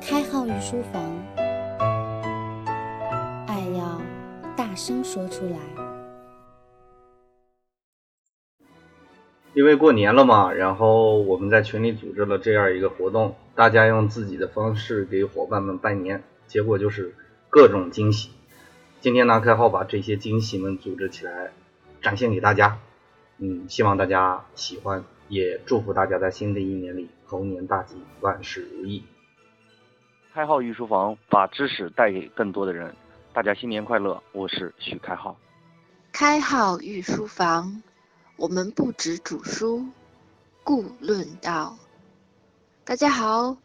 开号御书房，爱要大声说出来。因为过年了嘛，然后我们在群里组织了这样一个活动，大家用自己的方式给伙伴们拜年，结果就是各种惊喜。今天呢，开号把这些惊喜们组织起来，展现给大家。嗯，希望大家喜欢，也祝福大家在新的一年里猴年大吉，万事如意。开号御书房把知识带给更多的人，大家新年快乐！我是许开号。开号御书房，我们不止主书，故论道。大家好，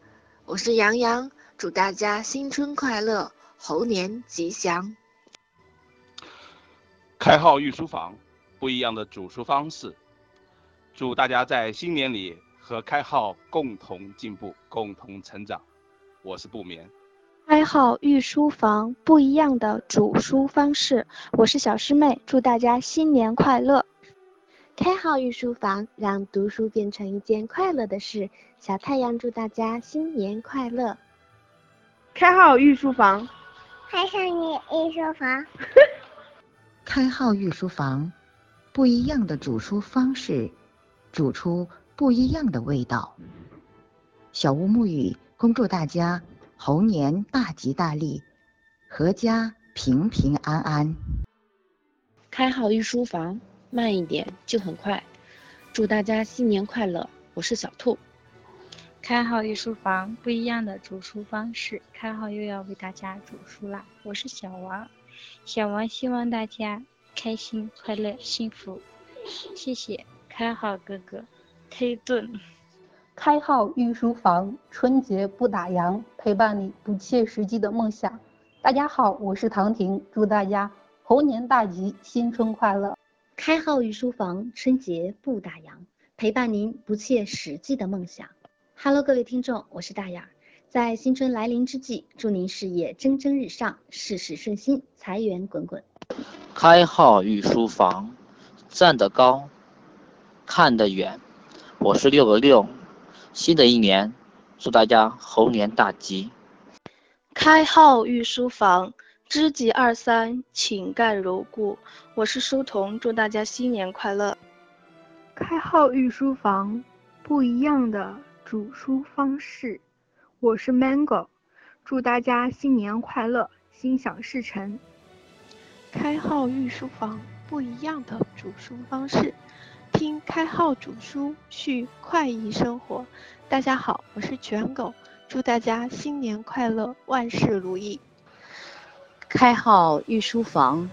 我是杨洋，祝大家新春快乐，猴年吉祥。开号御书房。不一样的主书方式，祝大家在新年里和开号共同进步，共同成长。我是不眠。开号御书房，不一样的煮书方式。我是小师妹，祝大家新年快乐。开号御书房，让读书变成一件快乐的事。小太阳祝大家新年快乐。开号御书房，开上你御书房，开号御书房。不一样的煮书方式，煮出不一样的味道。小屋沐雨，恭祝大家猴年大吉大利，阖家平平安安。开好御书房，慢一点就很快。祝大家新年快乐！我是小兔。开好御书房，不一样的煮书方式。开好又要为大家煮书啦！我是小王。小王希望大家。开心、快乐、幸福，谢谢开好哥哥。推顿，开号御书房，春节不打烊，陪伴你不切实际的梦想。大家好，我是唐婷，祝大家猴年大吉，新春快乐。开号御书房，春节不打烊，陪伴您不切实际的梦想。Hello，各位听众，我是大雅，在新春来临之际，祝您事业蒸蒸日上，事事顺心，财源滚滚。开号御书房，站得高，看得远。我是六个六，新的一年，祝大家猴年大吉。开号御书房，知己二三，请干如故。我是书童，祝大家新年快乐。开号御书房，不一样的煮书方式。我是 Mango，祝大家新年快乐，心想事成。开号御书房，不一样的煮书方式，听开号主书，续快意生活。大家好，我是卷狗，祝大家新年快乐，万事如意。开号御书房，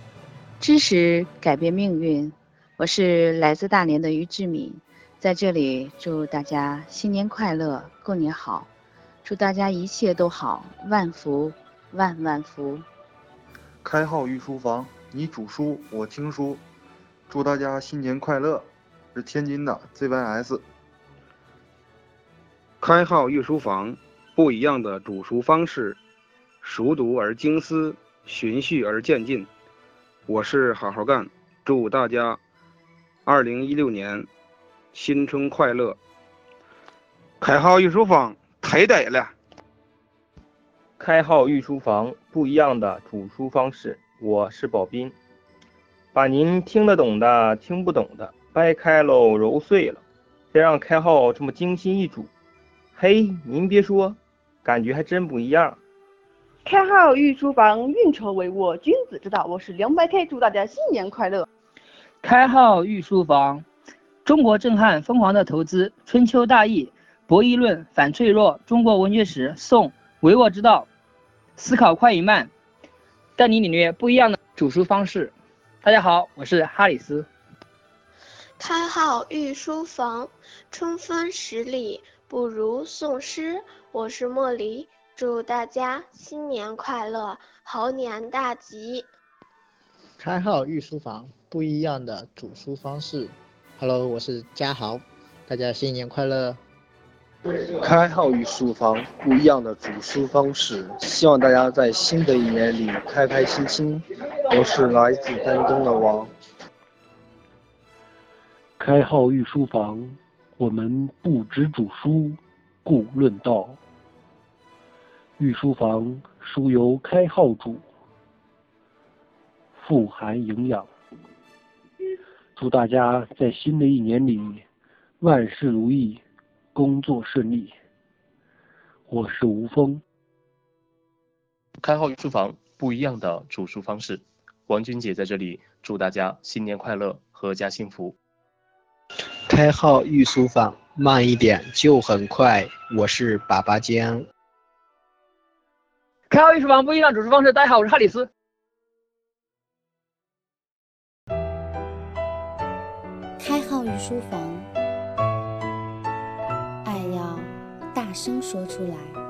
知识改变命运。我是来自大连的于志敏，在这里祝大家新年快乐，过年好，祝大家一切都好，万福万万福。开号御书房，你主书，我听书，祝大家新年快乐！是天津的 ZYS。开号御书房，不一样的煮书方式，熟读而精思，循序而渐进。我是好好干，祝大家二零一六年新春快乐！开号御书房，忒得了。开号御书房，不一样的煮书方式。我是宝斌，把您听得懂的、听不懂的掰开喽，揉碎了，再让开号这么精心一煮，嘿，您别说，感觉还真不一样。开号御书房，运筹帷幄，君子之道。我是凉白开，祝大家新年快乐。开号御书房，中国震撼，疯狂的投资，春秋大义，博弈论，反脆弱，中国文学史，宋，帷幄之道。思考快与慢，带你领略不一样的煮书方式。大家好，我是哈里斯。开号御书房，春风十里不如送诗。我是莫离，祝大家新年快乐，猴年大吉。开号御书房，不一样的煮书方式。Hello，我是嘉豪，大家新年快乐。开号御书房，不一样的煮书方式，希望大家在新的一年里开开心心。我是来自丹东的王。开号御书房，我们不止煮书，故论道。御书房书由开号主，富含营养。祝大家在新的一年里万事如意，工作顺利。我是吴峰。开号御书房不一样的煮书方式，王军姐在这里祝大家新年快乐，阖家幸福。开号御书房慢一点就很快，我是粑粑江。开号御书房不一样的煮书方式，大家好，我是哈里斯。开号御书房，爱要大声说出来。